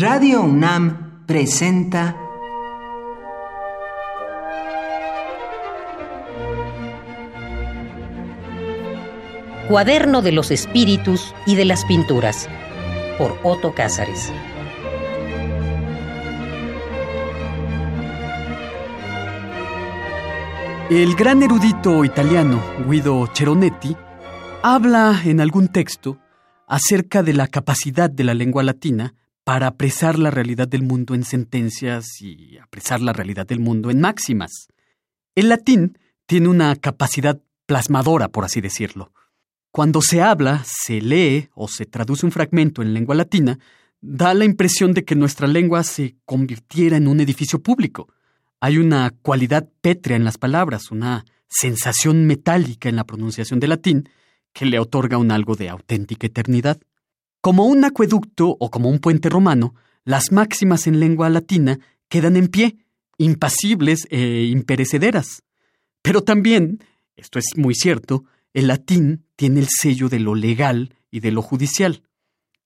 Radio UNAM presenta Cuaderno de los Espíritus y de las Pinturas por Otto Cázares. El gran erudito italiano Guido Ceronetti habla en algún texto acerca de la capacidad de la lengua latina para apresar la realidad del mundo en sentencias y apresar la realidad del mundo en máximas. El latín tiene una capacidad plasmadora, por así decirlo. Cuando se habla, se lee o se traduce un fragmento en lengua latina, da la impresión de que nuestra lengua se convirtiera en un edificio público. Hay una cualidad pétrea en las palabras, una sensación metálica en la pronunciación del latín que le otorga un algo de auténtica eternidad. Como un acueducto o como un puente romano, las máximas en lengua latina quedan en pie, impasibles e imperecederas. Pero también, esto es muy cierto, el latín tiene el sello de lo legal y de lo judicial.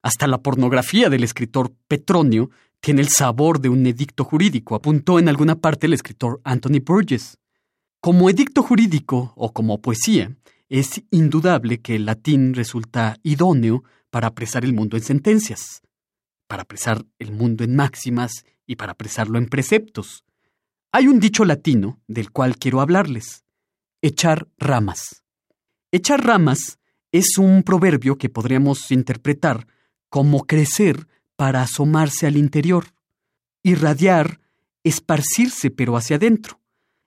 Hasta la pornografía del escritor Petronio tiene el sabor de un edicto jurídico, apuntó en alguna parte el escritor Anthony Burgess. Como edicto jurídico o como poesía, es indudable que el latín resulta idóneo para apresar el mundo en sentencias, para apresar el mundo en máximas y para apresarlo en preceptos. Hay un dicho latino del cual quiero hablarles, echar ramas. Echar ramas es un proverbio que podríamos interpretar como crecer para asomarse al interior. Irradiar, esparcirse pero hacia adentro.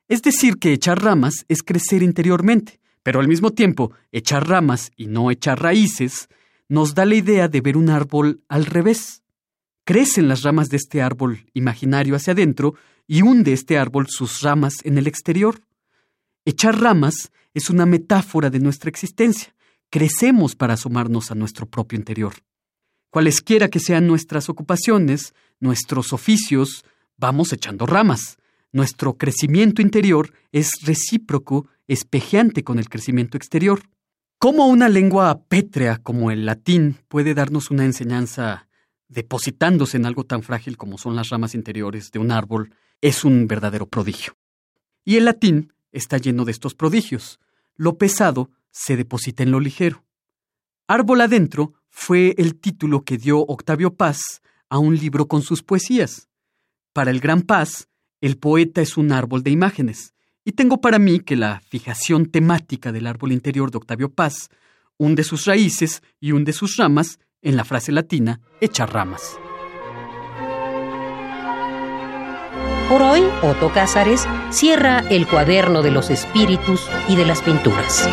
Es decir, que echar ramas es crecer interiormente, pero al mismo tiempo echar ramas y no echar raíces nos da la idea de ver un árbol al revés. Crecen las ramas de este árbol imaginario hacia adentro y hunde este árbol sus ramas en el exterior. Echar ramas es una metáfora de nuestra existencia. Crecemos para asomarnos a nuestro propio interior. Cualesquiera que sean nuestras ocupaciones, nuestros oficios, vamos echando ramas. Nuestro crecimiento interior es recíproco, espejeante con el crecimiento exterior. ¿Cómo una lengua pétrea como el latín puede darnos una enseñanza depositándose en algo tan frágil como son las ramas interiores de un árbol? Es un verdadero prodigio. Y el latín está lleno de estos prodigios. Lo pesado se deposita en lo ligero. Árbol adentro fue el título que dio Octavio Paz a un libro con sus poesías. Para el Gran Paz, el poeta es un árbol de imágenes, y tengo para mí que la fijación temática del árbol interior de Octavio Paz hunde sus raíces y hunde sus ramas en la frase latina echar ramas. Por hoy, Otto Cázares cierra el cuaderno de los espíritus y de las pinturas.